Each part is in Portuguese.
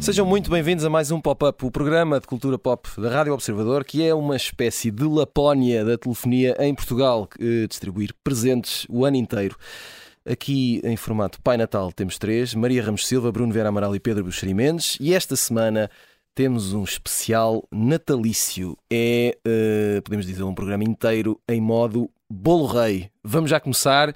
Sejam muito bem-vindos a mais um Pop-Up, o programa de cultura pop da Rádio Observador, que é uma espécie de Lapónia da telefonia em Portugal, que distribuir presentes o ano inteiro. Aqui em formato Pai Natal temos três: Maria Ramos Silva, Bruno Vera Amaral e Pedro Buxeri Mendes. E esta semana temos um especial natalício. É, uh, podemos dizer, um programa inteiro em modo bolo rei. Vamos já começar.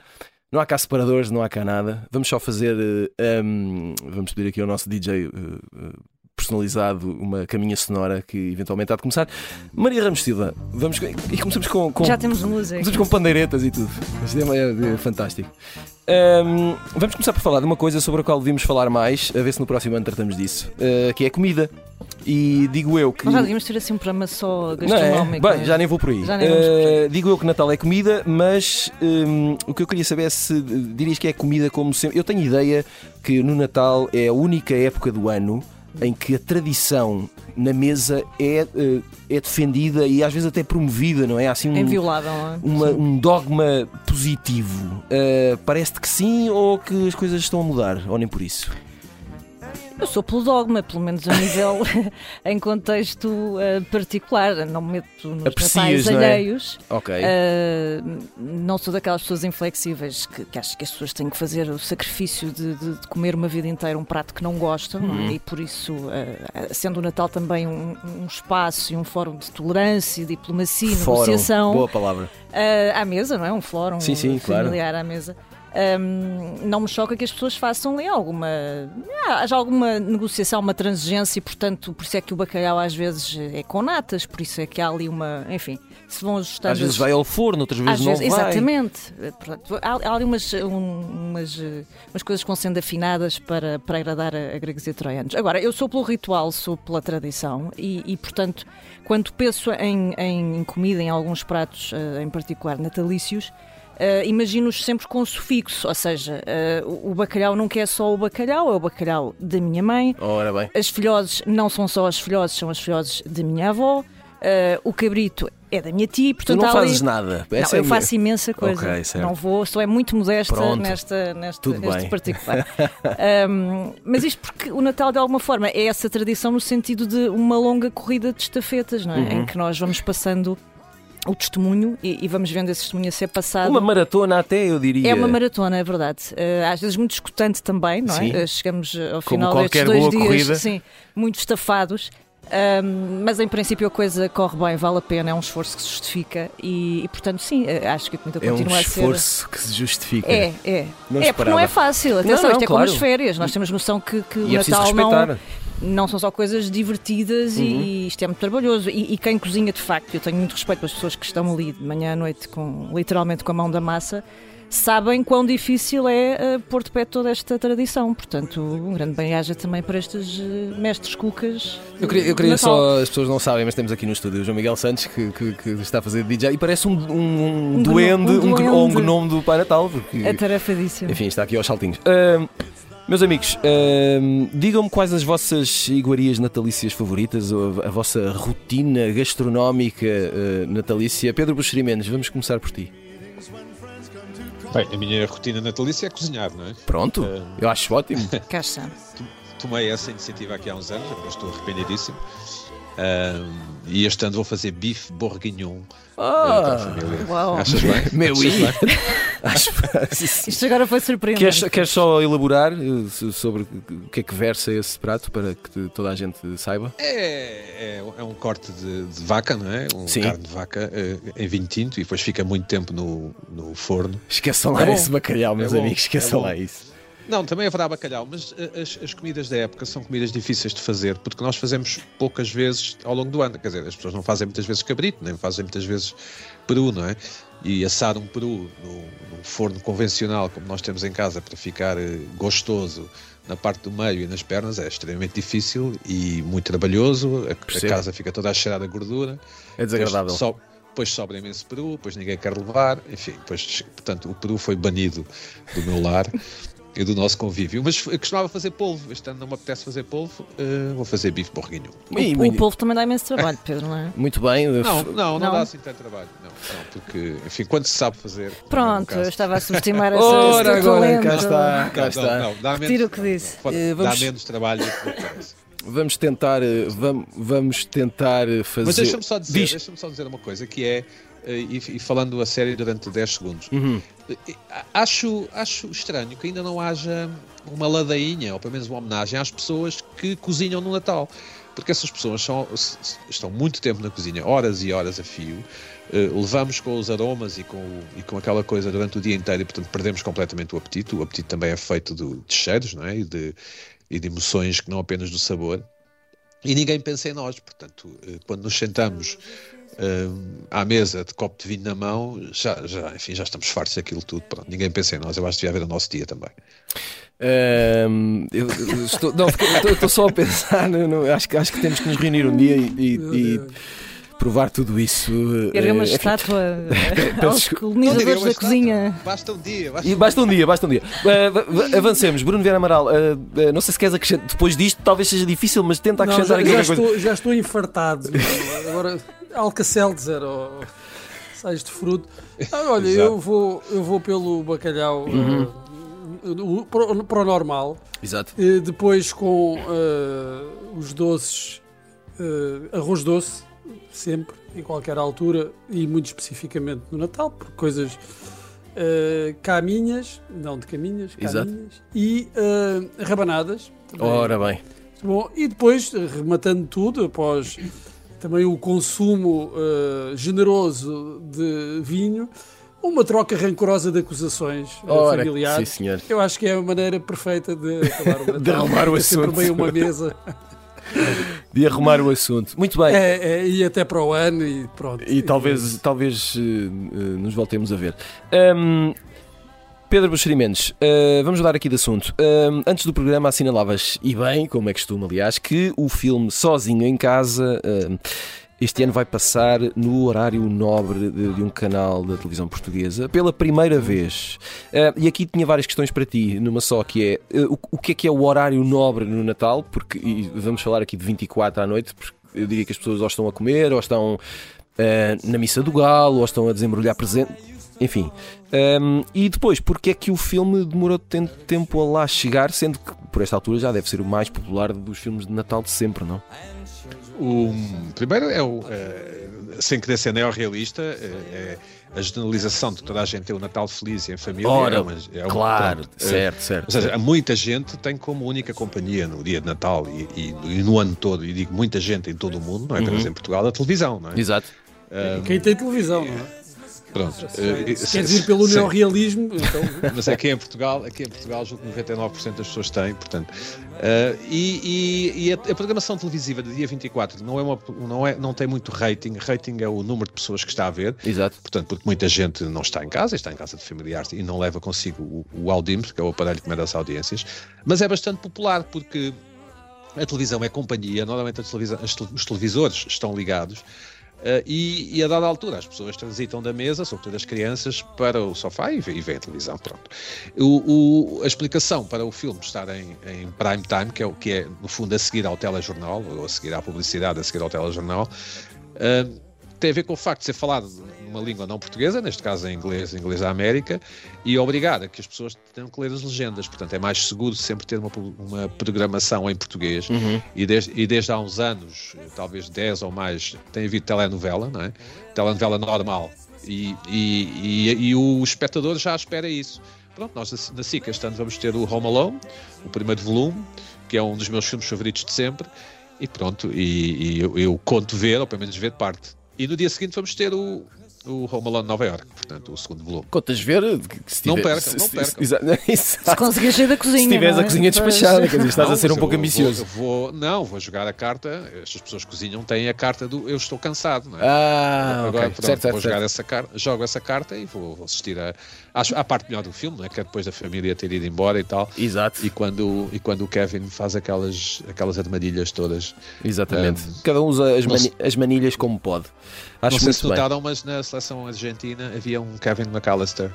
Não há cá separadores, não há cá nada. Vamos só fazer. Uh, um, vamos pedir aqui ao nosso DJ uh, uh, personalizado uma caminha sonora que eventualmente há de começar. Maria Ramos Silva, vamos, e começamos com, com. Já temos música. Começamos com pandeiretas e tudo. Isto é, é, é fantástico. Um, vamos começar por falar de uma coisa sobre a qual devíamos falar mais, a ver se no próximo ano tratamos disso, uh, que é comida. E digo eu que. Nós já devíamos ter assim um programa só gastronómico. Não é? Bem, já nem vou por aí. Por. Uh, digo eu que Natal é comida, mas um, o que eu queria saber é se dirias que é comida como sempre. Eu tenho ideia que no Natal é a única época do ano em que a tradição na mesa é, uh, é defendida e às vezes até promovida, não é? Há assim um, Inviolável, não é? uma, um dogma positivo. Uh, Parece-te que sim ou que as coisas estão a mudar, ou nem por isso? Eu sou pelo dogma, pelo menos a nível em contexto uh, particular. Não me meto nos Aprecias, não é? alheios. Ok. Uh, não sou daquelas pessoas inflexíveis que, que acho que as pessoas têm que fazer o sacrifício de, de- de comer uma vida inteira um prato que não gostam, é? Uhum. e por isso, uh, sendo o Natal também um, um espaço e um fórum de tolerância, diplomacia, Fórum. negociação. Boa palavra. À mesa, não é? Um fórum Sim, sim, claro. familiar à mesa. Um, não me choca que as pessoas façam ali alguma. ah, haja alguma negociação, uma transigência, e portanto, por isso é que o bacalhau às vezes é com natas, por isso é que há ali uma. Enfim, se vão ajustando. Às vezes vai ao forno, outras vezes não vezes, vai. exatamente. Portanto, há, há ali umas, um- umas, eh, umas coisas que vão sendo afinadas para, para agradar a, a gregos e troianos. Agora, eu sou pelo ritual, sou pela tradição e, e, portanto, quando penso em, em comida, em alguns pratos, eh, em particular natalícios, eh, imagino-os sempre com sufixo, ou seja, eh, o bacalhau nunca é só o bacalhau, é o bacalhau da minha mãe, Ora bem. as filhoses não são só as filhoses, são as filhoses da minha avó, eh, o cabrito é da minha tia, Tu portanto não há ali- fazes nada. não, é eu minha- faço imensa coisa. Ok, certo. não vou, sou é muito modesta Pronto. nesta, nesta, neste bem. particular. Um, mas isto porque o Natal, de alguma forma, é essa tradição no sentido de uma longa corrida de estafetas, não é? Uhum. Em que nós vamos passando o testemunho e, e vamos vendo esse testemunho a ser passado. Uma maratona até, eu diria. É uma maratona, é verdade. Uh, às vezes muito escutante também, não é? Sim. Uh, chegamos ao Como final destes dois dias, corrida. sim, muito estafados. Um, mas em princípio a coisa corre bem, vale a pena, é um esforço que se justifica e, e, portanto, sim, uh, acho que a comida É um continua a ser. esforço que se justifica. É, é. Não é porque não é fácil. Atenção, não, isto é claro. como as férias. Nós temos noção que, que o é Natal não. Não são só coisas divertidas Uhum. e, isto é muito trabalhoso. E, e quem cozinha de facto, eu tenho muito respeito pelas pessoas que estão ali de manhã à noite, com, literalmente com a mão da massa, sabem quão difícil é eh, pôr de pé toda esta tradição. Portanto, um grande bem-aja também para estes eh, mestres cucas. Eu queria, eu queria só, as pessoas não sabem, mas temos aqui no estúdio o João Miguel Santos que, que- que está a fazer DJ e parece um, um, um Um duende, um um, gno- ou um duende. gnome do Pai Natal. Porque, Atarefadíssimo. enfim, está aqui aos saltinhos. Ahm, meus amigos, ahm, digam-me quais as vossas iguarias natalícias favoritas ou a, a vossa rotina gastronómica ah, natalícia. Pedro Buxeri Mendes, vamos começar por ti. Bem, a minha rotina natalícia é cozinhar, não é? Pronto, Ah. eu acho ótimo. Cá está. Tomei essa iniciativa aqui há uns anos, agora estou arrependidíssimo. Ahm, e este ano vou fazer bife bourguignon eh, para a Ah, família. Uau. Achas bem? meu, Achas bem? Isto agora foi surpreendente. Queres, queres só elaborar eh, so- sobre o que é que versa esse prato para que toda a gente saiba? É, é, é um corte de, de vaca, não é? Um Sim. carne de vaca eh, em vinho tinto e depois fica muito tempo no, no forno. Esqueçam lá É bom. esse bacalhau, meus É bom. amigos, esqueçam É lá isso. Não, também haverá bacalhau, mas eh, as, as comidas da época são comidas difíceis de fazer porque nós fazemos poucas vezes ao longo do ano. Quer dizer, as pessoas não fazem muitas vezes cabrito, nem fazem muitas vezes peru, não é? E assar um peru num forno convencional, como nós temos em casa, para ficar eh, gostoso na parte do meio e nas pernas é extremamente difícil e muito trabalhoso. A, a casa fica toda a cheirar a gordura. É desagradável. Depois, so- depois sobra imenso peru, depois ninguém quer levar, enfim, depois, portanto, o peru foi banido do meu lar. e do nosso convívio. Mas eu costumava fazer polvo. Este ano não me apetece fazer polvo, uh, vou fazer bife borguinho. O, o polvo também dá imenso trabalho, Pedro, não é? Muito bem. Não, não, não, não, dá assim tanto trabalho. Não, não, porque, enfim, quando se sabe fazer. Pronto, eu estava a subestimar essa Ora, agora, talento. cá está, cá Não, está. não, dá menos, o que disse. pode- dá vamos- menos trabalho do que parece. Vamos tentar, eh, vamos, vamos tentar fazer. Mas deixa-me só dizer, deixa-me só dizer uma coisa que é, e, e falando a sério durante 10 segundos, Uhum. eh, acho, acho estranho que ainda não haja uma ladainha, ou pelo menos uma homenagem às pessoas que cozinham no Natal. Porque essas pessoas são, estão muito tempo na cozinha, horas e horas a fio. eh, levamos com os aromas e com, o- e com aquela coisa durante o dia inteiro e, portanto, perdemos completamente o apetite. O apetite também é feito do- de cheiros não é? e, de, e de emoções que não apenas do sabor. E ninguém pensa em nós, portanto, eh, quando nos sentamos eh, à mesa de copo de vinho na mão, já, já, enfim, já estamos fartos daquilo tudo. Pronto, ninguém pensa em nós. Eu acho que devia haver o nosso dia também. Ahm, eu, eu estou, não, estou- estou só a pensar. no- acho, que, acho que temos que nos reunir um dia e, e- e provar tudo isso. Erga uma eh, enfim. estátua Peço aos colonizadores Não da uma cozinha. Basta um dia. Basta E basta um dia, basta um dia. Uh, va- va- avancemos. Bruno Vieira Amaral, uh, uh, não sei se queres acrescentar. Depois disto, talvez seja difícil, mas tenta Não, acrescentar já, aqui já alguma coisa. estou, já estou infartado. Agora, Alcacelser ou sais de fruto. Ah, olha, eu vou, eu vou pelo bacalhau Uhum. o- pro, pro normal. Exato. Depois com eh, os doces, eh, arroz doce, sempre, em qualquer altura, e muito especificamente no Natal, por coisas caminhas, não de caminhas, caminhas, e rabanadas. também. Ora bem. Bom, e depois, rematando tudo, após também o consumo eh, generoso de vinho, uma troca rancorosa de acusações eh, Ora, familiares. sim, senhor. Eu acho que é a maneira perfeita de acabar o. De arrumar o assunto. uma mesa De arrumar o assunto. Muito bem. é, é, e até para o ano e pronto. E talvez, talvez uh, uh, nos voltemos a ver. Um, Pedro Buxeri Mendes, uh, vamos mudar aqui de assunto. Um, antes do programa assinalavas, e bem, como é costume, aliás, que o filme Sozinho em Casa um, este ano vai passar no horário nobre de, de um canal da televisão portuguesa pela primeira vez. Uh, e aqui tinha várias questões para ti, numa só, que é uh, o, o que é que é o horário nobre no Natal? Porque vamos falar aqui de 24 à noite, porque eu diria que as pessoas ou estão a comer, ou estão uh, na missa do galo, ou estão a desembrulhar presente. Enfim, Um, e depois, porque é que o filme demorou tanto tempo a lá chegar, sendo que por esta altura já deve ser o mais popular dos filmes de Natal de sempre, não? O, primeiro é o. eh, sem querer ser neorrealista, eh, é a generalização de toda a gente ter o Natal feliz e em família. Ora, é uma- é um claro. Eh, certo, certo. Ou seja, muita gente tem como única companhia no dia de Natal e, e- e no ano todo, e digo muita gente em todo o mundo, não é apenas Uhum. em Portugal, a televisão, não é? Exato. Quem tem televisão, não é? Pronto. Eh, Se queres ir pelo neorrealismo, então. Mas aqui em Portugal, aqui em Portugal, julgo que 99% das pessoas têm, portanto. eh, e e- e a, a programação televisiva do dia 24 não, é uma, não, é, não tem muito rating. Rating é o número de pessoas que está a ver. Exato. Portanto, porque muita gente não está em casa, está em casa de familiares e não leva consigo o, o Audímetro, que é o aparelho que mede as audiências. Mas é bastante popular porque a televisão é companhia, normalmente a televisão- os televisores estão ligados. Eh, e, e a dada altura as pessoas transitam da mesa, sobretudo as crianças, para o sofá e, e veem a televisão. Pronto. O, o- a explicação para o filme estar em, em prime time, que é o que é no fundo a seguir ao telejornal, ou a seguir à publicidade, a seguir ao telejornal, eh, tem a ver com o facto de ser falado numa língua não portuguesa, neste caso em inglês, inglês da América, e obrigar a que as pessoas tenham que ler as legendas. Portanto, é mais seguro sempre ter uma, uma programação em português. E, desde, e desde há uns anos, talvez 10 ou mais, tem havido telenovela, não é? Telenovela normal. E, e, e, e o espectador já espera isso. Pronto, nós na SIC este ano vamos ter o Home Alone, o primeiro volume, que é um dos meus filmes favoritos de sempre. E pronto, e, e eu, eu conto ver, ou pelo menos ver parte. E no dia seguinte vamos ter o, o Home Alone Nova York, portanto, o segundo volume. Contas ver? Se Não tiver- percam, se- não se- percam. Exa- Se Exato. conseguir sair da cozinha. Se tiveres não a é? cozinha despachada, quer dizer, estás a Não, ser um pouco ambicioso. Vou, vou- não, vou jogar a carta. Estas pessoas que cozinham têm a carta do eu estou cansado, não é? Ah, Agora, ok. pronto, certo, certo, vou jogar certo. essa carta, jogo essa carta e vou, vou assistir a, acho, à parte melhor do filme, não é? que é depois da família ter ido embora e tal. Exato, E quando, e quando o Kevin faz aquelas, aquelas armadilhas todas. exatamente. Cada um usa as, não mani- as manilhas como pode. Acho não sei muito se notaram, mas na seleção argentina havia um Kevin McAllister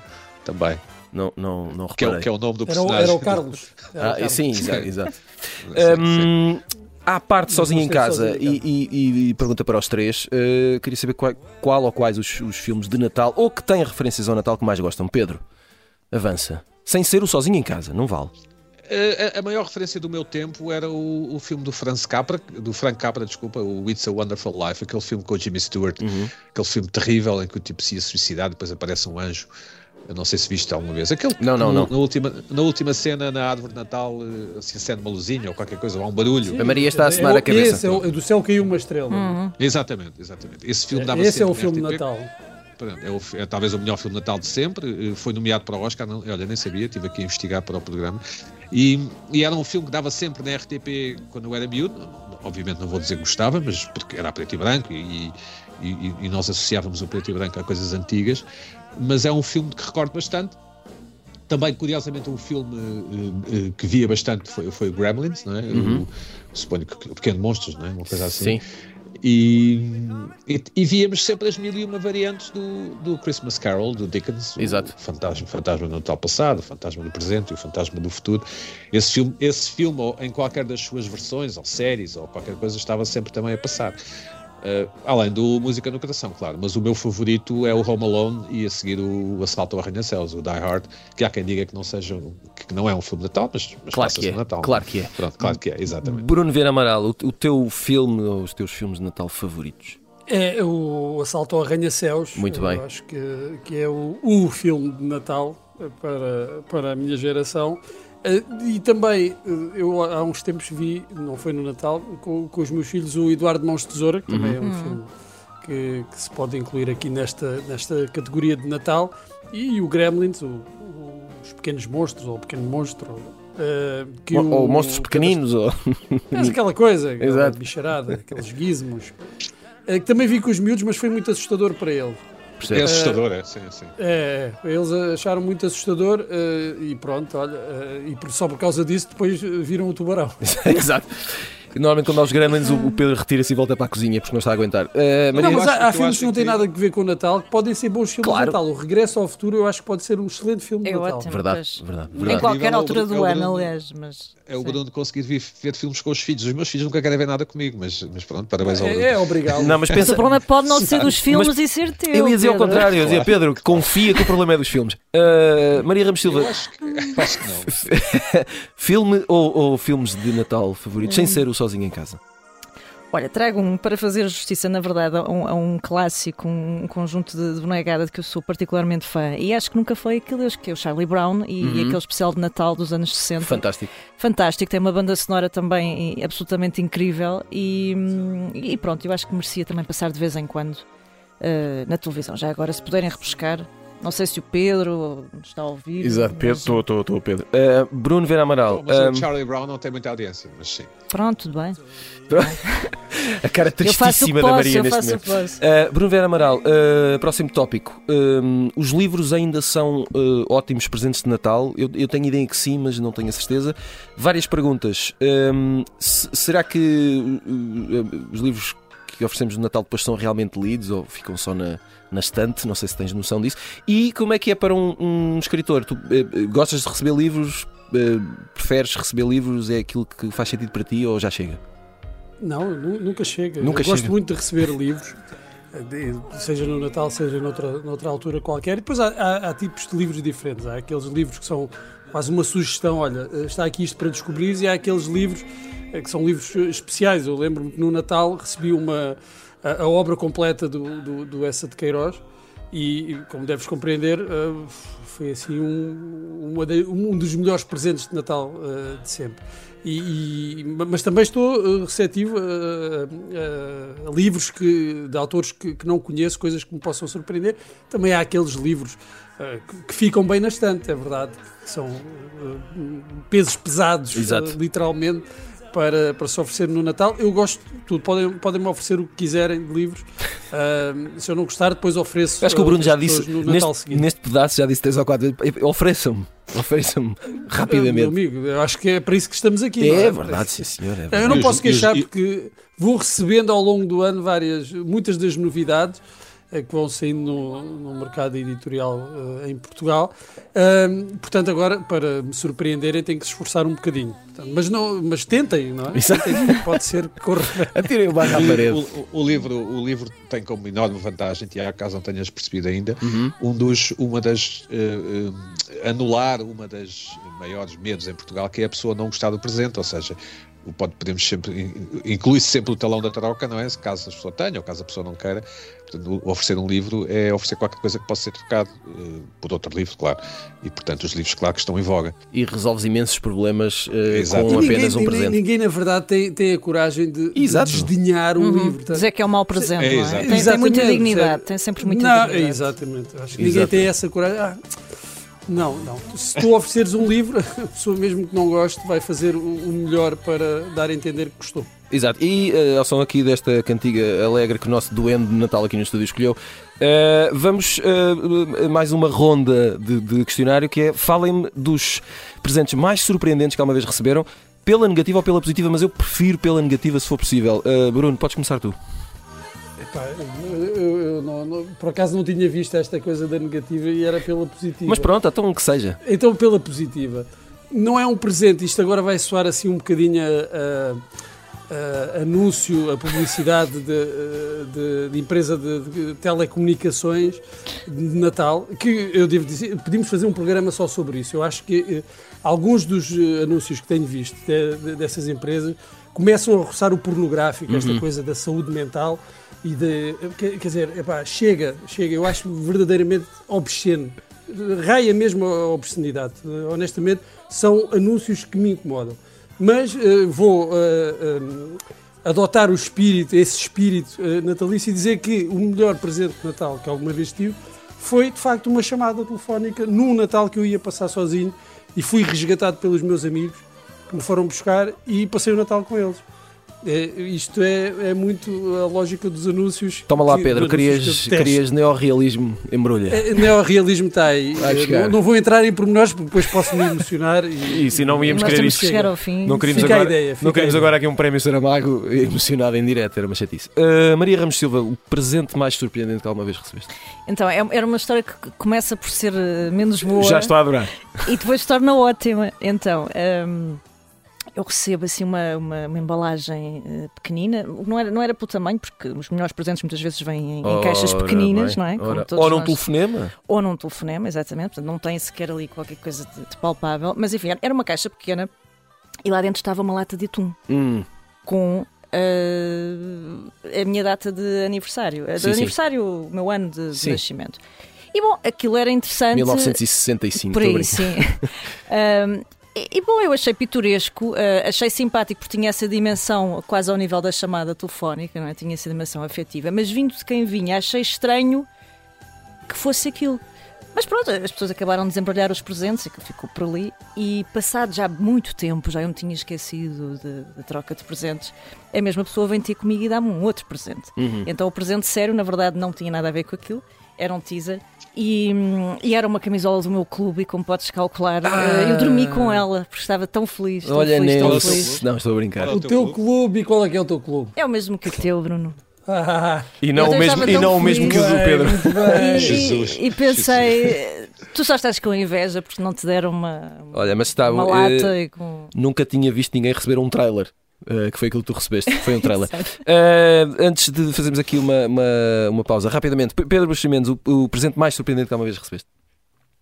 também. Não, não, não Que é, o- reparei. que é o nome do Era o, personagem. era o Carlos. Era o Ah, Carlos. sim, exato. exato. Sim, sim. Hum, à parte sozinho em casa, e, e- e pergunta para os três, eh, queria saber qual, qual ou quais os, os filmes de Natal ou que têm referências ao Natal que mais gostam. Pedro, avança. Sem ser o sozinho em casa, não vale. A, a- maior referência do meu tempo era o, o filme do Franz Capra, do Frank Capra, desculpa, o It's a Wonderful Life, aquele filme com o Jimmy Stewart, aquele filme terrível em que o tipo se ia suicidar, depois aparece um anjo. Eu não sei se viste alguma vez. Aquele Não, não, não. Na última, na última cena, na árvore de Natal, eh, assim, acende uma luzinha ou qualquer coisa, ou há um barulho. A Maria está a É assinar o- a cabeça. Esse é o, do céu caiu uma estrela. Exatamente, exatamente. Esse filme dava Esse é o filme de. Natal. Pronto, é, o- é talvez o melhor filme de Natal de sempre. eh, Foi nomeado para o Oscar. Não, olha, nem sabia, estive aqui a investigar para o programa. E, e era um filme que dava sempre na RTP quando eu era miúdo. Obviamente não vou dizer que gostava, mas porque era preto e branco e, e- e nós associávamos o preto e branco a coisas antigas. Mas é um filme que recordo bastante. Também, curiosamente, um filme eh, eh, que via bastante foi, foi o Gremlins, não é? O- suponho que o Pequeno Monstros, não é? Uma coisa assim. Sim. E, e, e víamos sempre as mil e uma variantes do, do Christmas Carol, do Dickens. o Exato. Fantasma, fantasma do Natal passado, o Fantasma do presente e o Fantasma do futuro. Esse filme, esse filme em qualquer das suas versões, ou séries, ou qualquer coisa, estava sempre também a passar. Uh, além do Música no Coração, claro. Mas o meu favorito é o Home Alone e a seguir o Assalto ao Arranha-Céus, o Die Hard, que há quem diga que não, seja, que não é um filme de Natal, mas, mas Claro passa-se que é. no Natal. Claro que é. Pronto, claro que é, exatamente. Bruno Vieira Amaral, o, o teu filme ou os teus filmes de Natal favoritos? É o Assalto ao Arranha-Céus. Muito Eu bem. acho que, que é o, o filme de Natal para, para a minha geração. Eh, E também, eh, eu há uns tempos vi, não foi no Natal, com, com os meus filhos, o Eduardo Mãos de Tesoura, que também é um filme que, que se pode incluir aqui nesta, nesta categoria de Natal. E o Gremlins, o- o- os Pequenos Monstros, ou o Pequeno Monstro. eh, que Ou, o- ou monstros pequeninos? Ou... Mas aquela coisa, aquela bicharada, aqueles gizmos. Que também vi com os miúdos, mas foi muito assustador para ele. É Percebes? assustador, é, sim, sim. É, eles acharam muito assustador eh, e pronto, olha, eh, e só por causa disso depois viram o tubarão. Exato. Normalmente quando há os gremlins o o Pedro retira-se e volta para a cozinha porque não está a aguentar. Uh, Maria, não, mas há, há filmes que não têm que- nada a ver com o Natal que podem ser bons filmes Claro. de Natal. O Regresso ao Futuro eu acho que pode ser um excelente filme de É Natal. ótimo. Verdade, Pois. verdade, Em verdade. qualquer altura é o do Bruno- ano, aliás. Mas, É o. Bruno conseguir vir ver filmes com os filhos. Os meus filhos nunca querem ver nada comigo, mas, mas pronto, parabéns ao Bruno. É, é obrigado. Não, mas Mas pensa. o problema pode não ser dos filmes e ser teu. Eu ia dizer ao contrário, eu ia dizer, Pedro, confia que o problema é dos filmes. Uh, Maria Ramos Eu Silva, acho que, acho que não. filme ou, ou filmes de Natal favoritos, Hum. sem ser o Sozinho em Casa? Olha, trago um para fazer justiça, na verdade, a um, a um clássico, um, conjunto de, de bonegada de que eu sou particularmente fã. E acho que nunca foi aquele, que é o Charlie Brown e, Uhum. e aquele especial de Natal dos anos 60. Fantástico. Fantástico, tem uma banda sonora também absolutamente incrível e, e pronto, eu acho que merecia também passar de vez em quando eh, na televisão. Já agora, se puderem repescar, não sei se o Pedro nos está a ouvir. Exato, Pedro, mas- estou, estou, Pedro. Uh, Bruno Vera Amaral, Mas um, o Charlie Brown não tem muita audiência, mas sim. Pronto, tudo bem. a cara tristíssima da posso, Maria neste momento. Uh, Bruno Vera Amaral, uh, próximo tópico. Os livros ainda são uh, ótimos presentes de Natal? Eu, eu tenho ideia que sim, mas não tenho a certeza. Várias perguntas. Se- será que os livros que oferecemos no Natal depois são realmente lidos ou ficam só na, na estante? Não sei se tens noção disso. E como é que é para um, um escritor? Tu uh, uh, gostas de receber livros? Uh, preferes receber livros? É aquilo que faz sentido para ti ou já chega? Não, nu- nunca chega. Nunca eu gosto chega. muito de receber livros, eh, seja no Natal, seja noutra, noutra altura qualquer. E depois há, há- há tipos de livros diferentes. Há aqueles livros que são quase uma sugestão: olha, eh, está aqui isto para descobrir, e há aqueles livros eh, que são livros especiais. Eu lembro-me que no Natal recebi uma, a, a obra completa do, do, do Essa de Queiroz. E, como deves compreender, eh, foi assim um, um dos melhores presentes de Natal eh, de sempre. E, e- mas também estou eh, receptivo a, a- a livros que, de autores que, que não conheço, coisas que me possam surpreender. Também há aqueles livros que, que ficam bem na estante, é verdade, que são pesos pesados, Exato. literalmente, para, para se oferecer no Natal. Eu gosto de tudo, podem- podem-me oferecer o que quiserem de livros. Ah, se eu não gostar, depois ofereço. Acho que o Bruno já disse, no Natal neste, seguinte. neste pedaço já disse três ou quatro vezes, ofereçam-me, ofereçam-me Meu rapidamente. amigo, eu acho que é para isso que estamos aqui. não É verdade, sim senhor. É Eu verdade. não E os- posso os- queixar porque vou recebendo ao longo do ano várias, muitas das novidades que vão saindo no, no mercado editorial uh, em Portugal. portanto, agora, para me surpreenderem, tenho que se esforçar um bocadinho. Portanto, mas, não, mas tentem, não é? Tentem, pode ser que corra. Atirem o barro à parede. O, o, o, livro, o livro tem como enorme vantagem, Tiago, caso não tenhas percebido ainda, uhum. um dos, uma das. Uh, uh, anular uma das maiores medos em Portugal, que é a pessoa não gostar do presente, ou seja, pode, podemos sempre, inclui-se sempre o talão da troca, não é? Caso a pessoa tenha ou caso a pessoa não queira. Portanto, oferecer um livro é oferecer qualquer coisa que possa ser trocado uh, por outro livro, claro. E, portanto, os livros, claro, que estão em voga. E resolves imensos problemas uh, com ninguém, apenas um presente. Ninguém, na verdade, tem, tem a coragem de, de desdenhar um uhum. livro. Tá? Dizer que é um mau presente, é, não é? Tem, tem, muita dignidade, tem sempre muita não, dignidade. Exatamente. Acho que ninguém tem essa coragem. Ah, não, não. Se tu ofereceres um livro, a pessoa mesmo que não goste vai fazer o melhor para dar a entender que gostou. Exato. E uh, ao som aqui desta cantiga alegre que o nosso duende de Natal aqui no estúdio escolheu, uh, vamos uh, mais uma ronda de, de questionário que é falem-me dos presentes mais surpreendentes que alguma vez receberam, pela negativa ou pela positiva, mas eu prefiro pela negativa se for possível. Bruno, podes começar tu. Epá, eu, eu não, não, por acaso não tinha visto esta coisa da negativa e era pela positiva. Mas pronto, então que seja. Então pela positiva. Não é um presente, isto agora vai soar assim um bocadinho a, a, a anúncio, a publicidade de, de, de empresa de, de, telecomunicações de Natal, que eu devo dizer, pedimos fazer um programa só sobre isso. Eu acho que eh, alguns dos eh, anúncios que tenho visto de, dessas empresas começam a roçar o pornográfico, esta uhum. coisa da saúde mental e de. Quer, dizer, epá, chega, chega, eu acho verdadeiramente obsceno. Raia mesmo a obscenidade. Honestamente, são anúncios que me incomodam. Mas uh, vou uh, uh, adotar o espírito, esse espírito natalício e dizer que o melhor presente de Natal que alguma vez tive foi de facto uma chamada telefónica num Natal que eu ia passar sozinho e fui resgatado pelos meus amigos que me foram buscar e passei o Natal com eles. É, isto é, é muito a lógica dos anúncios. Toma lá, que, Pedro, querias, querias neorrealismo, embrulha. É, neorrealismo está aí. Não, não, vou entrar em pormenores porque depois posso me emocionar. E, e se não íamos querer isso. chegar ao fim. Não queríamos, agora, ideia, não queríamos agora aqui um prémio Saramago emocionado em direto, era uma chatice. Uh, Maria Ramos Silva, o presente mais surpreendente que alguma vez recebeste? Então, é, era uma história que começa por ser eh, menos boa. Já estou a adorar. E depois se torna ótima. Então. Um, eu recebo assim uma, uma, uma embalagem uh, pequenina, não era, não era pelo tamanho, porque os melhores presentes muitas vezes vêm em, em caixas pequeninas, não é? Ou num nós... telefonema. Ou num telefonema, exatamente, portanto não tem sequer ali qualquer coisa de, de palpável, mas enfim, era uma caixa pequena e lá dentro estava uma lata de atum hum. com uh, a minha data de aniversário, sim, de aniversário, o meu ano de, de nascimento. E bom, aquilo era interessante. 1965, por aí, sim. um, E, e, bom, eu achei pitoresco, uh, achei simpático porque tinha essa dimensão quase ao nível da chamada telefónica, não é? Tinha essa dimensão afetiva, mas vindo de quem vinha, achei estranho que fosse aquilo. Mas pronto, as pessoas acabaram de desembrulhar os presentes que ficou por ali. E passado já muito tempo, já eu me tinha esquecido da troca de presentes, a mesma pessoa vem ter comigo e dá-me um outro presente. Uhum. Então o presente sério, na verdade, não tinha nada a ver com aquilo, era um teaser e, e, era uma camisola do meu clube, e como podes calcular, ah. eu dormi com ela porque estava tão feliz. Tão Olha, feliz, tão feliz. Não, estou a brincar. O, o teu clube? clube e qual é que é o teu clube? É o mesmo que o teu, Bruno. Ah, e não, o mesmo, e não o mesmo que o do Pedro. E, Jesus. E, e pensei, Jesus. tu só estás com inveja porque não te deram uma, Olha, mas está, uma lata. Uh, com... Nunca tinha visto ninguém receber um trailer. Uh, que foi aquilo que tu recebeste, foi um trailer. uh, antes de fazermos aqui uma, uma, uma pausa, rapidamente, Pedro Buximendes, o, o presente mais surpreendente que alguma vez recebeste?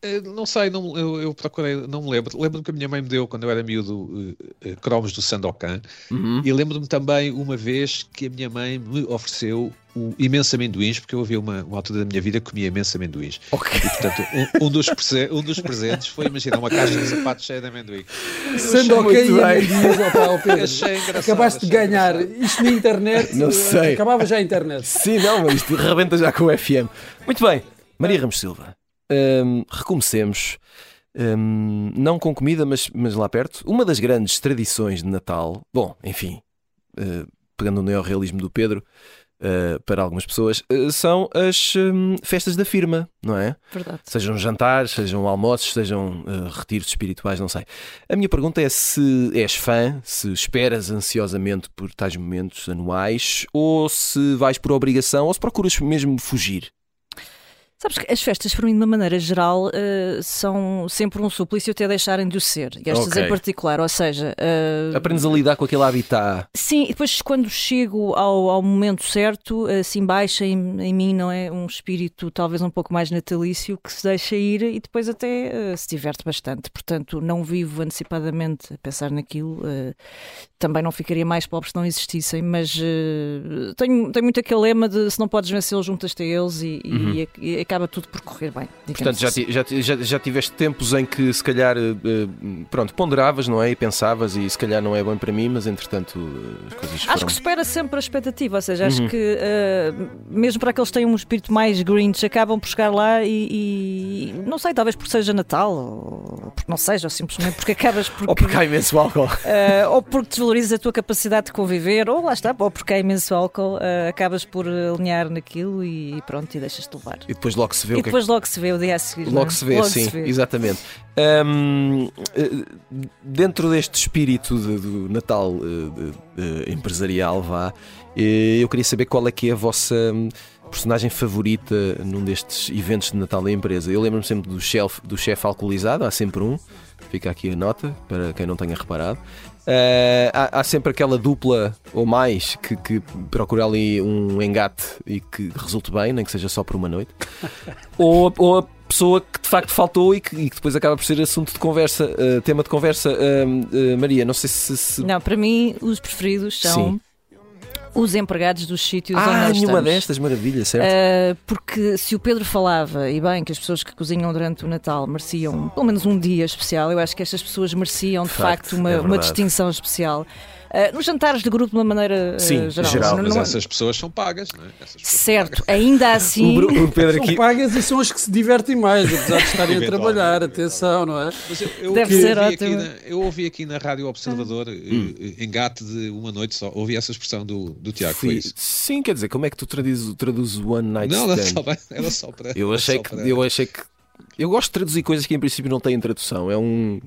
Eh, não sei, não, eu, eu, procurei, não me lembro. Lembro-me que a minha mãe me deu, quando eu era miúdo, uh, cromos do Sandokan. Uhum. E lembro-me também uma vez que a minha mãe me ofereceu o imenso amendoins, porque eu havia uma, uma altura da minha vida que comia imenso amendoins. Okay. E, portanto, um, um, dos um dos presentes foi, imaginar, uma caixa de sapatos cheia de amendoim. Sandokan e amendoins, opa, Pedro. Achei engraçado. Acabaste de ganhar engraçado. isto na internet. Não sei. Acabava já a internet. Sim, não, mas isto rebenta já com o FM. Muito bem. Maria Ramos Silva um, recomecemos. Não com comida, mas, mas lá perto. Uma das grandes tradições de Natal, bom, enfim, uh, pegando o neorrealismo do Pedro, uh, para algumas pessoas, uh, são as um, festas da firma, não é? Verdade. Sejam jantares, sejam almoços, sejam retiros espirituais, não sei. A minha pergunta é se és fã, se esperas ansiosamente por tais momentos anuais, ou se vais por obrigação, ou se procuras mesmo fugir Sabes que as festas, para mim, de uma maneira geral, uh, são sempre um suplício até deixarem de o ser. E estas okay. em particular, ou seja. Uh, Aprendes a lidar com aquele habitat. Sim, e depois quando chego ao, ao momento certo, assim baixa em, em, mim, não é? Um espírito talvez um pouco mais natalício que se deixa ir e depois até uh, se diverte bastante. Portanto, não vivo antecipadamente a pensar naquilo. também não ficaria mais pobre se não existissem, mas tenho, tenho muito aquele lema de se não podes vencê-los, juntas-te a eles e, uhum. e, e acaba tudo por correr bem. Portanto, já, assim. já, já, já tiveste tempos em que se calhar eh, pronto, ponderavas, não é? E pensavas, e se calhar não é bom para mim, mas entretanto eh, as coisas foram... Acho que supera sempre a expectativa, ou seja, acho uhum. que uh, mesmo para aqueles que têm um espírito mais grinch, acabam por chegar lá e, e, não sei, talvez porque seja Natal, ou porque não seja, ou simplesmente porque acabas por. ou porque há imenso álcool. Uh, ou porque desvalorizas a tua capacidade de conviver, ou lá está, ou porque há imenso álcool, uh, acabas por alinhar naquilo e pronto, e deixas-te levar. E depois logo se vê e que depois logo se vê o dia a seguir. Logo é? se vê, logo sim, se vê. exatamente. Um, eh, dentro deste espírito de, do Natal de, de, empresarial, vá, eh, eu queria saber qual é que é a vossa hum, personagem favorita num destes eventos de Natal da empresa. Eu lembro-me sempre do chefe do chef alcoolizado, há sempre um. Fica aqui a nota para quem não tenha reparado. Uh, há, há, sempre aquela dupla ou mais que, que, procura ali um engate e que resulte bem, nem que seja só por uma noite. ou, ou, a pessoa que de facto faltou e que, e que, depois acaba por ser assunto de conversa, uh, tema de conversa. Uh, Maria, não sei se, se, Não, para mim os preferidos são. Sim os empregados dos sítios ah, onde nós nenhuma destas, maravilha, certo? Uh, porque se o Pedro falava, e bem, que as pessoas que cozinham durante o Natal mereciam pelo menos um dia especial, eu acho que estas pessoas mereciam de facto, facto uma, é uma distinção especial. Uh, nos jantares de grupo de uma maneira uh, Sim, geral. geral. Mas não... essas pessoas são pagas, não é? certo, pagas. ainda assim. o, o Pedro aqui... São pagas e são as que se divertem mais, apesar de estarem a trabalhar, atenção, não é? Mas eu, eu Deve ser ótimo. Na, eu ouvi aqui na Rádio Observador, eh, hum. engate de uma noite só, ouvi essa expressão do, do Tiago, foi isso? Sim, quer dizer, como é que tu traduzes, traduz o One Night Stand? Não, não, só, era só para. Eu achei, que, eu achei que. Eu gosto de traduzir coisas que em princípio não têm tradução. É um,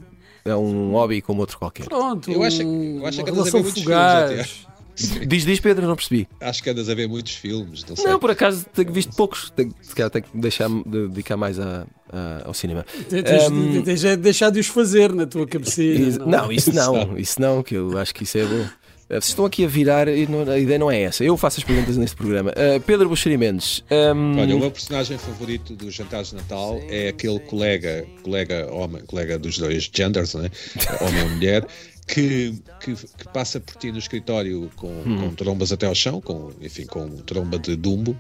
é um hobby como outro qualquer. Pronto, eu acho, eu acho que andas a ver muitos fugaz. filmes Diz, diz Pedro, não percebi. Acho que andas a ver muitos filmes. Não, sei. não por acaso tenho visto poucos. Tenho, se calhar tenho que deixar, dedicar mais a, a, ao cinema. Tens, um, tens de deixar de os fazer na tua cabecinha. Não, não isso não, isso não, que eu acho que isso é bom. Eh, vocês estão aqui a virar e não, a ideia não é essa. Eu faço as perguntas neste programa. Uh, Pedro Buxeri Mendes. Um... Olha, o meu personagem favorito dos jantares de Natal é aquele colega, colega homem, colega dos dois genders, né? homem ou mulher, que, que, que, passa por ti no escritório com, hum. com, trombas até ao chão, com, enfim, com tromba de dumbo,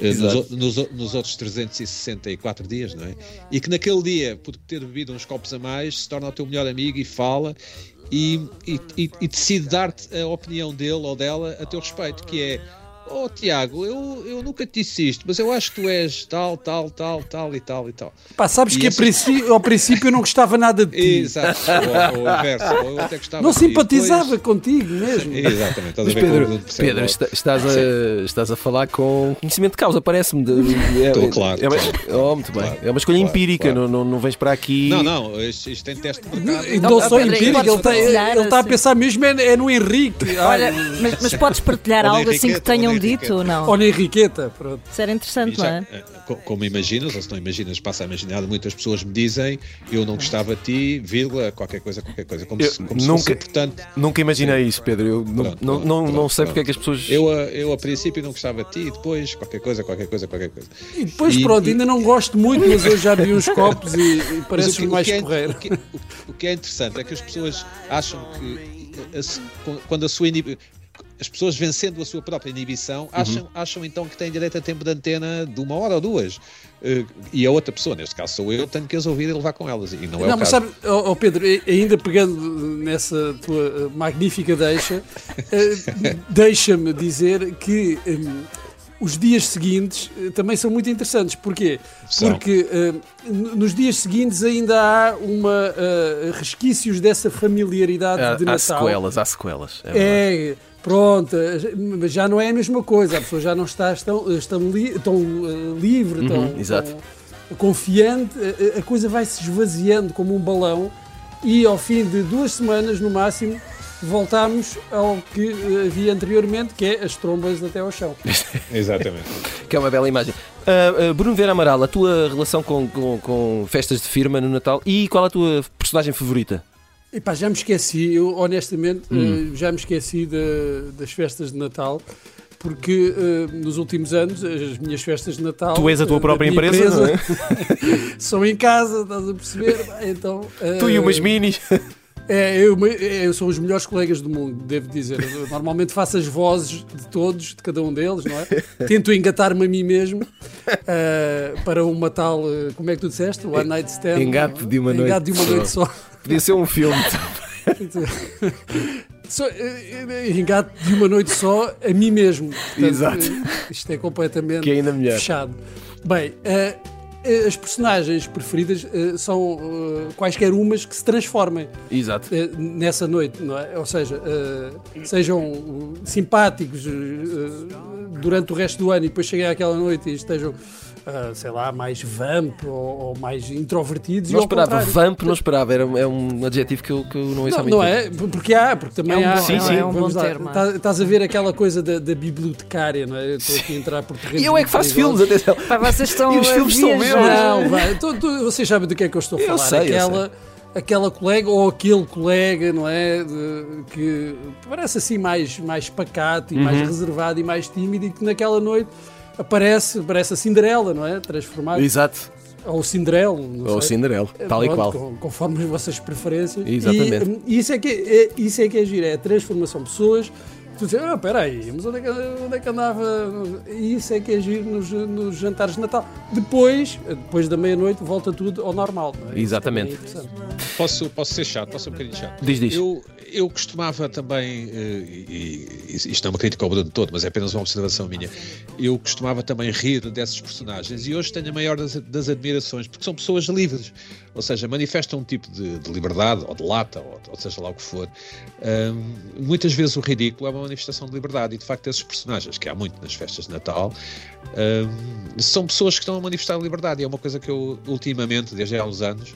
eh, nos, nos, nos, outros 364 dias, não é? E que naquele dia, por ter bebido uns copos a mais, se torna o teu melhor amigo e fala e, e, e decide dar-te a opinião dele ou dela a teu respeito, que é Oh Tiago, eu, eu nunca te disse isto, mas eu acho que tu és tal, tal, tal, tal e tal e tal. Pá, sabes e que essa... princípio, ao princípio eu não gostava nada de ti. Exato, ou, ou verso, ou eu até gostava Não simpatizava depois... contigo mesmo. Exatamente, estás mas a ver Pedro, Pedro estás, a, estás a falar com conhecimento de causa, parece-me. É, Estou, claro. É, é, oh, muito bem. Claro, é uma escolha claro, empírica, claro. Não, não, não vens para aqui. Não, não, isto, isto tem teste de mercado. Não, não só empírica, ele está, ele está a pensar mesmo é, é no Henrique. Olha, mas, mas podes partilhar algo assim que tenham dito ou não? Ou na Henriqueta, pronto. Isso era interessante, não é? Como imaginas, ou se não imaginas, passa a imaginar, muitas pessoas me dizem eu não gostava de ti, vírgula, qualquer coisa, qualquer coisa. Como, eu, se, como nunca, se importante. Nunca imaginei isso, Pedro. Eu não, pronto, não, não, não sei porque é que as pessoas. Eu, eu a princípio não gostava de ti e depois qualquer coisa, qualquer coisa, qualquer coisa. E depois, e, pronto, e... ainda não gosto muito, mas eu já vi uns copos e, e parece o mais correr. É, o, que, o, o que é interessante é que as pessoas acham que quando a sua as pessoas vencendo a sua própria inibição uhum. acham, uhum. acham então que têm direito a tempo de antena de uma hora ou duas. Uh, e a outra pessoa, neste caso sou eu, tenho que as ouvir e levar com elas. E não é não, o mas caso. sabe, oh, oh Pedro, ainda pegando nessa tua magnífica deixa, uh, deixa-me dizer que. Um, os dias seguintes uh, também são muito interessantes. Porquê? São. Porque nos dias seguintes ainda há uma resquícios dessa familiaridade há, de Natal. Há sequelas, há sequelas. É, é Pronto, mas já não é a mesma coisa, a pessoa já não está tão, tão, li, tão uh, livre, uhum, tão, tão, confiante, a, a coisa vai se esvaziando como um balão e ao fim de duas semanas no máximo voltámos ao que eh, havia anteriormente, que é as trombas até ao chão. Exatamente. Que é uma bela imagem. Uh, uh, Bruno Vera Amaral, a tua relação com, com, com, festas de firma no Natal e qual a tua personagem favorita? Epá, já me esqueci, eu honestamente hum. uh, já me esqueci de, das festas de Natal porque uh, nos últimos anos as minhas festas de Natal. Tu és a tua própria empresa, empresa é? são em casa, estás a perceber? Então, uh, tu e umas minis. É, eu, eu sou os melhores colegas do mundo, devo dizer. Eu normalmente faço as vozes de todos, de cada um deles, não é? Tento engatar-me a mim mesmo uh, para uma tal. Como é que tu disseste? One Night Stand. Engate de uma noite. Engate de uma noite só. Podia ser um filme. So, engate de uma noite só a mim mesmo. Portanto, Exato. Isto é completamente que é ainda melhor. fechado. Bem, uh, as personagens preferidas uh, são uh, quaisquer umas que se transformem Exato. nessa noite, não é? Ou seja, sejam simpáticos durante o resto do ano e depois cheguem àquela noite e estejam uh, sei lá, mais vamp ou, ou mais introvertidos. Não esperava, vamp não esperava, era, é um adjetivo que eu, que eu não ia saber. Não, não é, porque há, porque também é um há. Sim, sim. É um bom termo. Tá, estás a ver aquela coisa da, da bibliotecária, não é? Estou aqui a entrar por terreno. E eu é que faço filmes, atenção. Pá, vocês estão e os filmes são meus. Não, vai, tu, tu, vocês sabem do que é que eu estou a falar. Eu sei, aquela, eu sei aquela colega ou aquele colega, não é? De, que parece assim mais, mais pacato e uhum. mais reservado e mais tímido e que naquela noite aparece, parece a Cinderela, não é? Transformado. Exato. Ou o Cinderelo. Ou o Cinderelo, tal Pronto, e qual. Conforme as vossas preferências. Exatamente. E, e isso, é que é, isso é que é giro, é a transformação de pessoas tu dizes, ah, peraí, mas onde é, que, onde é que andava? E isso é que é giro nos, nos jantares de Natal. Depois, depois da meia-noite, volta tudo ao normal. É? Exatamente. Posso, posso ser chato, posso ser um bocadinho chato. Diz, diz. Eu, eu costumava também, eh, e, isto não é uma crítica ao Bruno todo, mas é apenas uma observação minha, eu costumava também rir desses personagens e hoje tenho a maior das, das admirações, porque são pessoas livres, ou seja, manifestam um tipo de, de liberdade, ou de lata, ou, ou, seja lá o que for. Um, muitas vezes o ridículo é uma manifestação de liberdade e de facto esses personagens, que há muito nas festas de Natal, um, são pessoas que estão a manifestar liberdade e é uma coisa que eu ultimamente, desde há uns anos,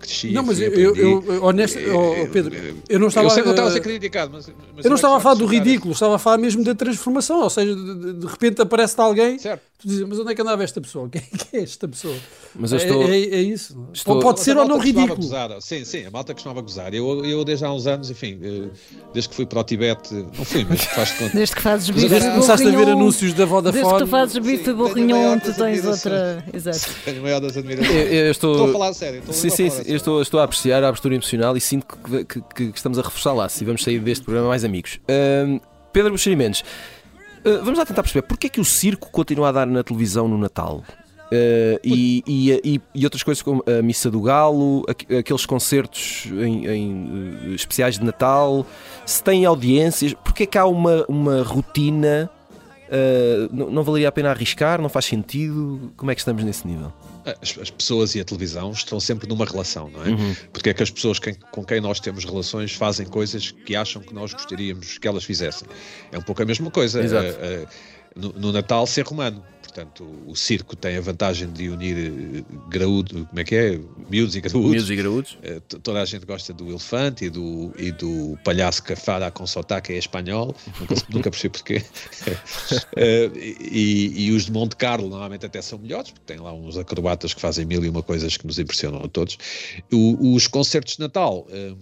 cresci. Não, mas eu, eu, eu honesto, oh, Pedro, eu não estava. Eu sei que não estava a ser criticado, mas. mas eu não estava a falar do ridículo, estava a falar mesmo da transformação. Ou seja, de, de repente aparece-te alguém, certo. Tu dizes, mas onde é que andava esta pessoa? Quem, é esta pessoa? Mas eu estou... é, é, é isso. Estou... Pode ser ou não ridículo. Gozar. Sim, sim, a malta costumava gozar. Eu, eu, desde há uns anos, enfim, eh, desde que fui para o Tibete, não fui, mas faz conta. Desde que fazes bife de Começaste a ver anúncios da Vodafone. Desde que tu fazes bife de borrinhom, tu tens outra. Exato. Tenho maior das admirações. Eu, eu estou... estou a falar sério. Sim, sim, eu estou, estou a apreciar a abertura emocional e sinto que, que, que estamos a reforçar lá e vamos sair deste programa mais amigos. Uh, Pedro Buxerimentos, uh, vamos lá tentar perceber porque é que o circo continua a dar na televisão no Natal? Uh, e, e, e, outras coisas como a Missa do Galo, aqueles concertos em, em uh, especiais de Natal, se tem audiências, porque é que há uma, uma rotina? Uh, não, valeria a pena arriscar? Não faz sentido? Como é que estamos nesse nível? As, as, pessoas e a televisão estão sempre numa relação, não é? Uhum. Porque é que as pessoas com quem nós temos relações fazem coisas que acham que nós gostaríamos que elas fizessem. É um pouco a mesma coisa. Exato. Uh, uh, no, no Natal, ser romano. Portanto, o circo tem a vantagem de unir eh, graúdo, como é que é? Miúdos e graúdos. Miúdos e graúdos. Uh, toda a gente gosta do elefante e do, e do palhaço fala com sotaque é espanhol, nunca, nunca percebi porquê. uh, e, e, os de Monte Carlo normalmente até são melhores, porque tem lá uns acrobatas que fazem mil e uma coisas que nos impressionam a todos. O, os concertos de Natal. É,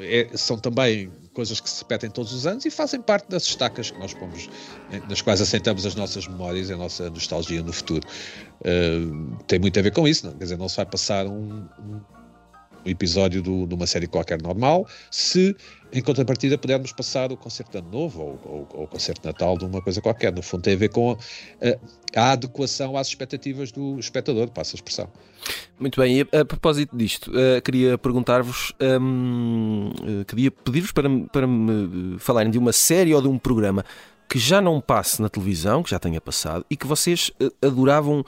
é, são também coisas que se repetem todos os anos e fazem parte das estacas que nós pomos, nas quais aceitamos as nossas memórias e a nossa nostalgia no futuro. Uh, tem muito a ver com isso, não? quer dizer, não se vai passar um, um episódio do, de uma série qualquer normal se em contrapartida pudermos passar o concerto de Ano Novo ou, ou, ou, o concerto de Natal de uma coisa qualquer. No fundo, tem a ver com a, a adequação às expectativas do espectador, passa a expressão. Muito bem, e a, a propósito disto, uh, queria perguntar-vos, um, uh, eh, queria pedir-vos para, para me falarem de uma série ou de um programa que já não passe na televisão, que já tenha passado, e que vocês uh, adoravam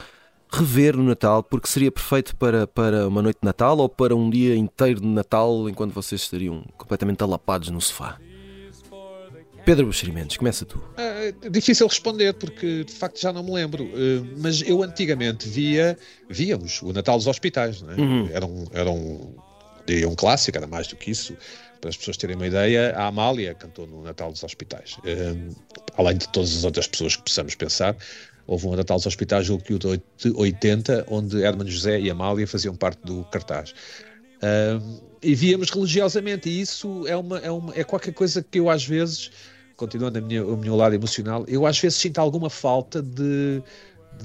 rever no Natal, porque seria perfeito para, para uma noite de Natal ou para um dia inteiro de Natal enquanto vocês estariam completamente alapados no sofá? Pedro Buxerimentos, começa tu. É, difícil responder porque de facto já não me lembro, uh, mas eu antigamente via, víamos o Natal dos hospitais, não é? uhum. era, um, era um, um clássico, era mais do que isso. Para as pessoas terem uma ideia, a Amália cantou no Natal dos Hospitais. Um, além de todas as outras pessoas que possamos pensar, houve um Natal dos Hospitais, julgo que o de 80, onde Hermano José e Amália faziam parte do cartaz. Um, e víamos religiosamente, e isso é, uma, é, uma, é qualquer coisa que eu às vezes, continuando a minha, o meu lado emocional, eu às vezes sinto alguma falta de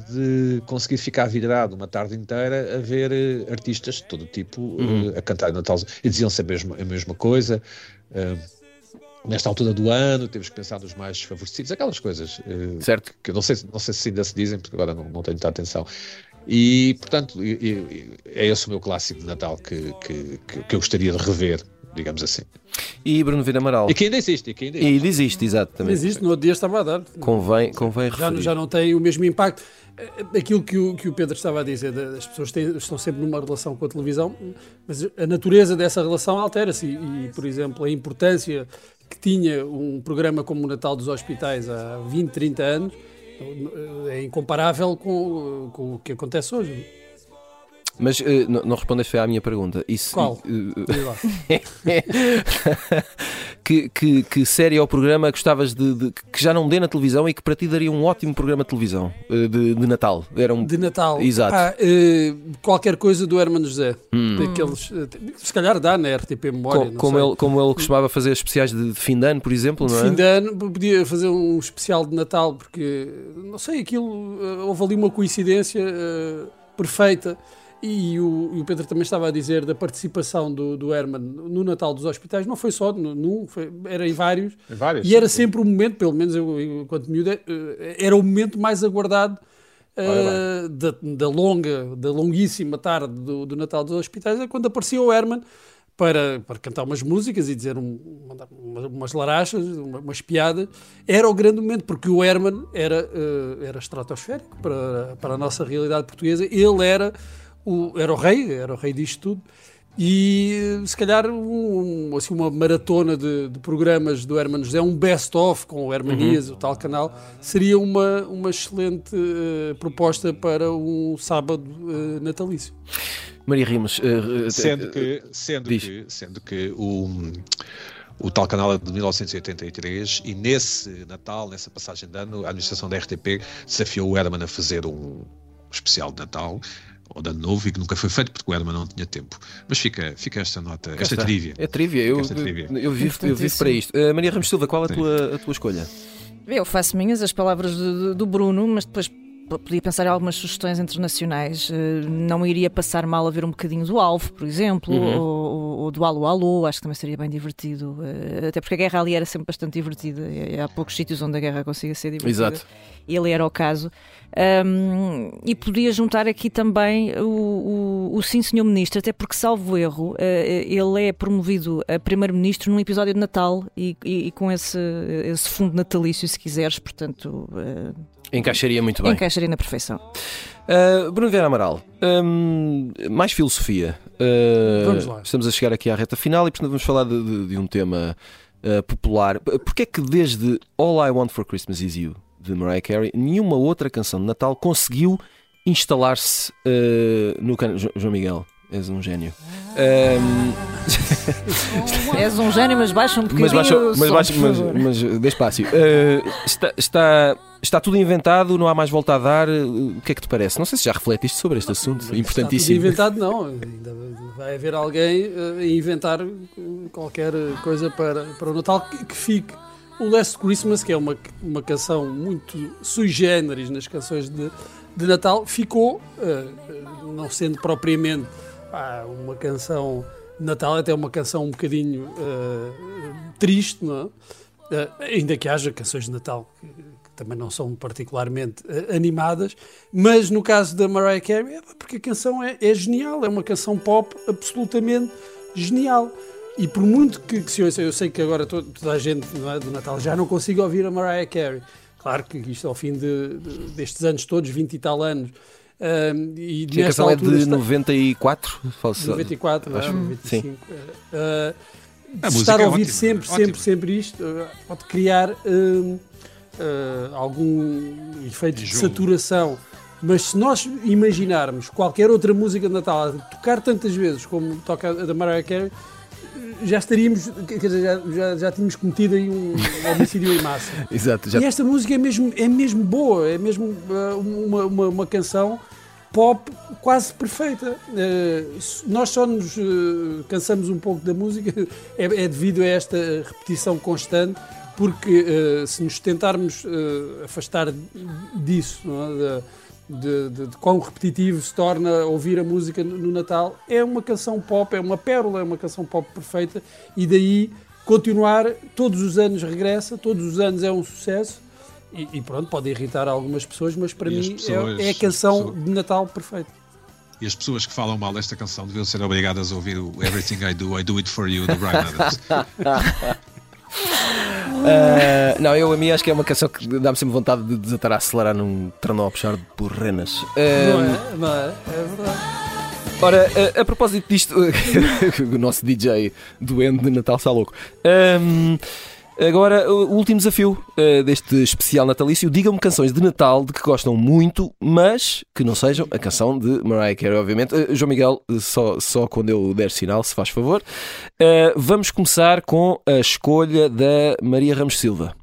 de conseguir ficar vidrado uma tarde inteira a ver uh, artistas de todo tipo uhum. uh, a cantar Natal e diziam sempre a mesma, a mesma coisa. Uh, nesta altura do ano temos que pensar nos mais favorecidos, aquelas coisas certo. que eu não sei, não sei se ainda se dizem, porque agora não, não tenho muita atenção. E, portanto, é esse o meu clássico de Natal que, que, que eu gostaria de rever digamos assim. E Bruno Vina Amaral. E que ainda existe. E que ainda existe, e existe exatamente. Existe, no outro dia estava a dar. Convém, convém já, já não tem o mesmo impacto. Eh, aquilo que o, que o Pedro estava a dizer, as pessoas têm, estão sempre numa relação com a televisão, mas a natureza dessa relação altera-se e, e, por exemplo, a importância que tinha um programa como o Natal dos Hospitais há 20, 30 anos é incomparável com, com o que acontece hoje. Mas uh, não, não respondeste à minha pergunta. Isso, Qual? Uh, que, que, que, série ou programa gostavas de, de, que já não dê na televisão e que para ti daria um ótimo programa de televisão uh, de, de, Natal? Era um... De Natal? Exato. Ah, qualquer coisa do Hermano José. Hum. Daqueles, se calhar dá na RTP Memória. Co como, ele, como ele costumava fazer especiais de, fim de ano, por exemplo, não é? Fim de ano, podia fazer um especial de Natal, porque não sei, aquilo houve ali uma coincidência perfeita e o, e o, Pedro também estava a dizer da participação do, do Herman no Natal dos Hospitais, não foi só num, era em vários, em vários e era sim. sempre o momento, pelo menos eu, enquanto miúdo, eh, era o momento mais aguardado uh, da, da, longa, da longuíssima tarde do, do, Natal dos Hospitais, é quando aparecia o Herman para, para cantar umas músicas e dizer um, umas larachas, umas piadas, era o grande momento, porque o Herman era, uh, era estratosférico para, para a nossa realidade portuguesa, ele era o, era o rei, era o rei disto tudo. E se calhar um, assim, uma maratona de, de, programas do Herman José, um best-of com o Hermanias, uhum. o tal canal, seria uma, uma excelente uh, proposta para um sábado uh, natalício. Maria Rimos, uh, sendo que, sendo que, sendo que o, o tal canal é de 1983 e nesse Natal, nessa passagem de ano, a administração da RTP desafiou o Herman a fazer um especial de Natal ou de ano novo e que nunca foi feito porque o Herman não tinha tempo. Mas fica, fica esta nota, esta está. trivia. É trivia, eu, trivia. eu, eu, vivo, eu vivo para isto. Uh, Maria Ramos Silva, qual a tua, a tua escolha? Eu faço minhas as palavras do, do Bruno, mas depois podia pensar em algumas sugestões internacionais. Eh, não iria passar mal a ver um bocadinho do Alvo, por exemplo, uhum. ou, ou, do Alô Alô, acho que também seria bem divertido. Eh, até porque a guerra ali era sempre bastante divertida. Há poucos sítios onde a guerra consiga ser divertida. Exato. Ele era o caso. Um, e podia juntar aqui também o, o, o Sim Senhor Ministro, até porque, salvo erro, uh, ele é promovido a Primeiro-Ministro num episódio de Natal e, e, e, com esse, esse fundo natalício, se quiseres, portanto. Uh, Encaixaria muito bem. Encaixaria na perfeição. Uh, Bruno Vieira Amaral, um, mais filosofia. Uh, vamos lá. Estamos a chegar aqui à reta final e, portanto, vamos falar de, de, de um tema uh, popular. Porquê é que desde All I Want for Christmas Is You, de Mariah Carey, nenhuma outra canção de Natal conseguiu instalar-se no canal. João Miguel, és um gênio. Um... És um gênio, mas baixa um bocadinho. Mas, baixa, mas, baixa, mas, mas despacio. Uh, está, está, está tudo inventado, não há mais volta a dar. O que é que te parece? Não sei se já refletiste sobre este assunto mas importantíssimo. Está tudo inventado, não. Ainda vai haver alguém a inventar qualquer coisa para, para o Natal que, que fique. O Last Christmas, que é uma, uma canção muito sui generis nas canções de, de Natal, ficou, uh, não sendo propriamente uma canção de Natal, até uma canção um bocadinho uh, triste, não é? Uh, ainda que haja canções de Natal que, que também não são particularmente uh, animadas, mas no caso da Mariah Carey, é porque a canção é, é, genial, é uma canção pop absolutamente genial. E por muito que, que se ouça, eu sei que agora toda, toda a gente é, do Natal já não consiga ouvir a Mariah Carey. Claro que isto ao fim de, de, destes anos todos, 20 e tal anos, Uh, e Sim, a canção é de está... 94? Falso. 94, acho. Não, 25. Sim. Uh, a estar a é ouvir é sempre, ótimo. sempre, sempre isto uh, pode criar uh, algum efeito de saturação. Mas se nós imaginarmos qualquer outra música de Natal a tocar tantas vezes como toca a da Mariah Carey, já estaríamos, quer dizer, já, já, já tínhamos cometido aí um homicídio em massa. Exato, já E esta música é mesmo, é mesmo boa, é mesmo uh, uma, uma, uma canção pop quase perfeita. Uh, nós só nos uh, cansamos um pouco da música é, é devido a esta repetição constante, porque se nos tentarmos afastar disso, não é? de, de, de, de quão repetitivo se torna ouvir a música no, no Natal, é uma canção pop, é uma pérola, é uma canção pop perfeita e daí continuar, todos os anos regressa, todos os anos é um sucesso e, e pronto, pode irritar algumas pessoas, mas para E mim pessoas- é, é a canção as pessoas- de Natal perfeita. E as pessoas que falam mal desta canção deviam ser obrigadas a ouvir o Everything I Do, I Do It For You, do Brian Adams. Ah, não, eu a mim acho que é uma canção que dá-me sempre vontade de desatar a acelerar num trenó a puxar por renas. Não Ah, é? Não é? É verdade. Ora, a, a propósito disto, o nosso DJ doente de Natal está louco. Ahm, agora, o último desafio ah, deste especial natalício: digam-me canções de Natal de que gostam muito, mas que não sejam a canção de Mariah Carey, obviamente. Ah, João Miguel, só, só quando eu der sinal, se faz favor. Ah, vamos começar com a escolha da Maria Ramos Silva.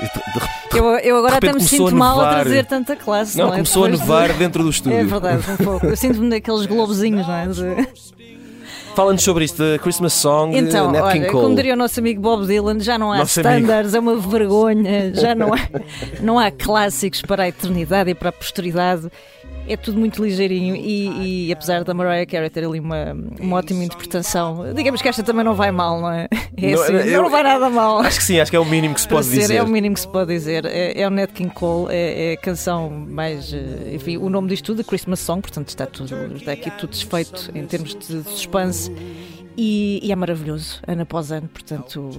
De- de- Eu, eu agora até me sinto mal a trazer tanta classe. Não, Não, é? começou a de- nevar dentro do estúdio. É verdade, um pouco. Eu sinto-me daqueles globozinhos, não é? De- Fala-nos sobre isto, a Christmas Song, Então, Nat King olha, Cole. como diria o nosso amigo Bob Dylan, já não há Nosso standards, é uma vergonha, já não há, não há clássicos para a eternidade e para a posteridade. É tudo muito ligeirinho e, e apesar da Mariah Carey ter ali uma, uma ótima interpretação, digamos que esta também não vai mal, não é? É Não, assim, eu- não vai nada mal. Acho que sim, acho que é o mínimo que se pode ser, dizer. É o mínimo que se pode dizer. É, é o Nat King Cole, é, é a canção mais. eh, Enfim, o nome disto tudo, a Christmas Song, portanto está, tudo, está aqui tudo desfeito em termos de suspense e, e é maravilhoso, ano após ano, portanto.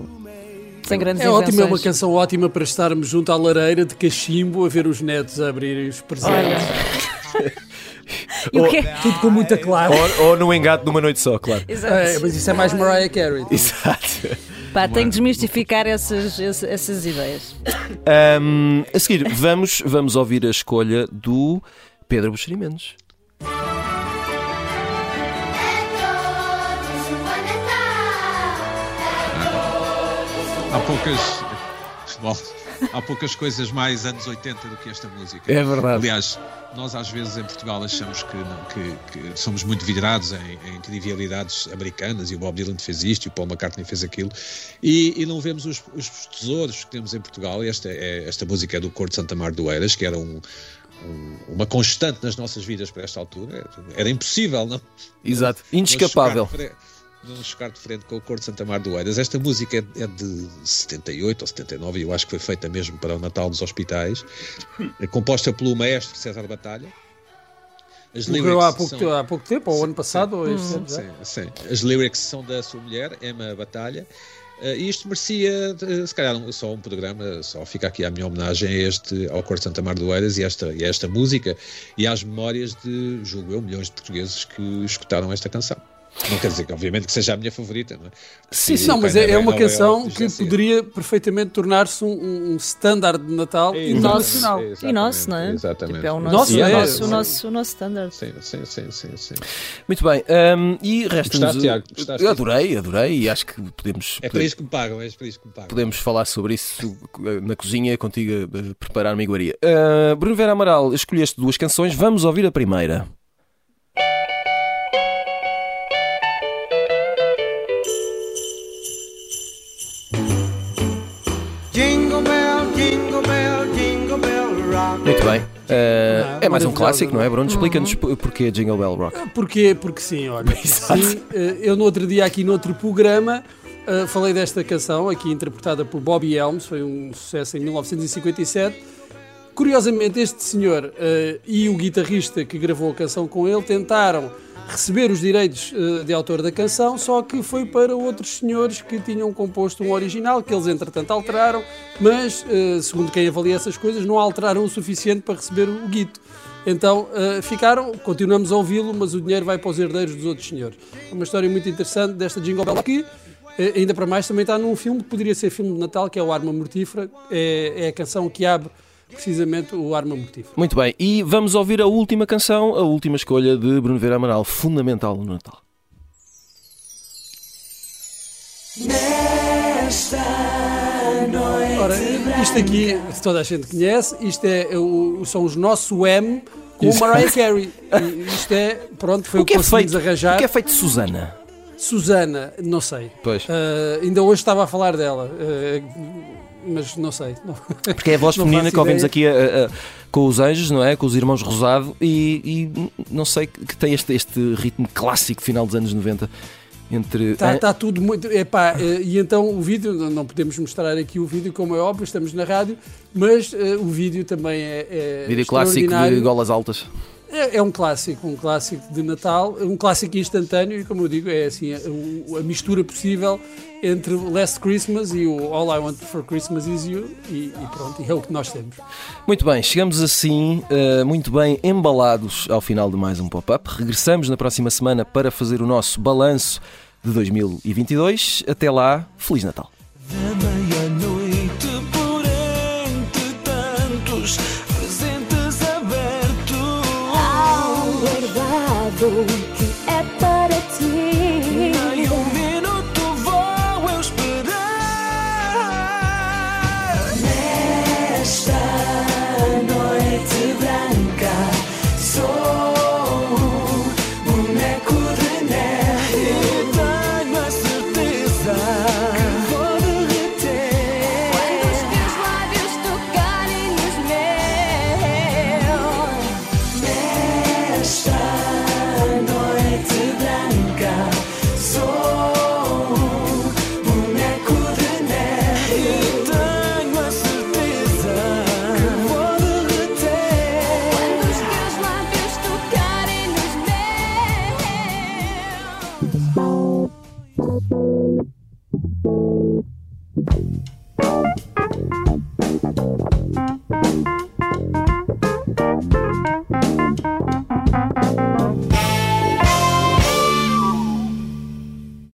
Sem grandes É ótimo, é uma canção ótima para estarmos junto à lareira de cachimbo a ver os netos a abrirem os presentes. E o quê? Tudo com muita classe. Ou, ou no engate de uma noite só, claro. Exato. É, mas isso é mais Mariah Carey. Exato. Pá, tenho de desmistificar essas, essas, essas ideias. Ahm, a seguir, vamos, vamos ouvir a escolha do Pedro Buxeri Mendes. Há poucas. Bom, há poucas coisas mais anos 80 do que esta música. É verdade. Aliás, nós às vezes em Portugal achamos que, não- que- que somos muito vidrados em, em trivialidades americanas e o Bob Dylan fez isto e o Paul McCartney fez aquilo e, e não vemos os, os tesouros que temos em Portugal. Esta, é, esta música é do Cor de Santa Mar do Eiras, que era um- um- uma constante nas nossas vidas para esta altura. Era impossível, não? Exato. Inescapável. Não chocar de frente com o Cor de Santa Mar do Eiras. Esta música é, é de 78 ou 79 e eu acho que foi feita mesmo para o Natal dos Hospitais. É composta pelo maestro César Batalha. As Morreu há pouco, são- há pouco tempo, ou ano passado, ou este ano. Sim, sim. As lyrics são da sua mulher, Emma Batalha. E isto merecia, eh, se calhar, um- só um programa, só fica aqui a minha homenagem a este, ao Cor de Santa Mar do Eiras e, esta, e a esta música e às memórias de, julgo eu, milhões de portugueses que escutaram esta canção. Não quer dizer que, obviamente, que seja a minha favorita, não é? Sim, sim. Não, mas é, é uma canção é que poderia perfeitamente tornar-se um, um standard de Natal É, internacional. exatamente, E nosso, não é? Exatamente. Tipo, é o Nosso, nosso, é, o nosso, sim. o nosso, o nosso standard. Sim, sim, sim, sim, sim. Muito bem. ahm, e resta-nos. Gostaste, Tiago? Gostaste? Adorei, adorei e acho que podemos. É para isto que me pagam, é para isto que me pagam. Podemos falar sobre isso na cozinha contigo a preparar uma iguaria. Ah, Bruno Vera Amaral, escolheste duas canções, vamos ouvir a primeira. Ah, Ah, é mais um clássico, não é, Bruno? Explica-nos por- porquê Jingle Bell Rock. Porquê? Porque sim, olha. Exato. Sim, eh, eu no outro dia aqui no outro programa eh, falei desta canção, aqui interpretada por Bobby Helms, foi um sucesso em 1957. Curiosamente, este senhor eh, e o guitarrista que gravou a canção com ele tentaram receber os direitos eh, de autor da canção, só que foi para outros senhores que tinham composto um original, que eles entretanto alteraram, mas, eh, segundo quem avalia essas coisas, não alteraram o suficiente para receber o guito. Então eh, ficaram, continuamos a ouvi-lo, mas o dinheiro vai para os herdeiros dos outros senhores. É uma história muito interessante desta Jingle Bell eh, ainda para mais, também está num filme que poderia ser filme de Natal, que é o Arma Mortífera. É, é a canção que abre precisamente o arma motivo. Muito bem, e vamos ouvir a última canção, a última escolha de Bruno Vera Amaral, fundamental no Natal. Ora, isto aqui toda a gente conhece, isto é o, são os nossos M com o Mariah Carey. E isto é, pronto, foi o, O que é conseguimos feito? arranjar. O que é feito de Susana? Susana, não sei. Pois. Ah, ainda hoje estava a falar dela, ah, mas não sei. Não. Porque é a voz feminina que ouvimos aqui a- a- com os anjos, não é? Com os irmãos Rosado e, e não sei que tem este, este ritmo clássico final dos anos 90 entre. Está tá tudo muito. Epá, eh, e então o vídeo, não- podemos mostrar aqui o vídeo, como é óbvio, estamos na rádio, mas eh, o vídeo também é. é Vídeo clássico de golas altas. É, é um clássico, um clássico de Natal, um clássico instantâneo e, como eu digo, é assim a, o- a mistura possível entre o Last Christmas e o All I Want for Christmas Is You e, e pronto, e é o que nós temos. Muito bem, chegamos assim, eh, muito bem embalados ao final de mais um pop-up. Regressamos na próxima semana para fazer o nosso balanço de 2022. Até lá, Feliz Natal.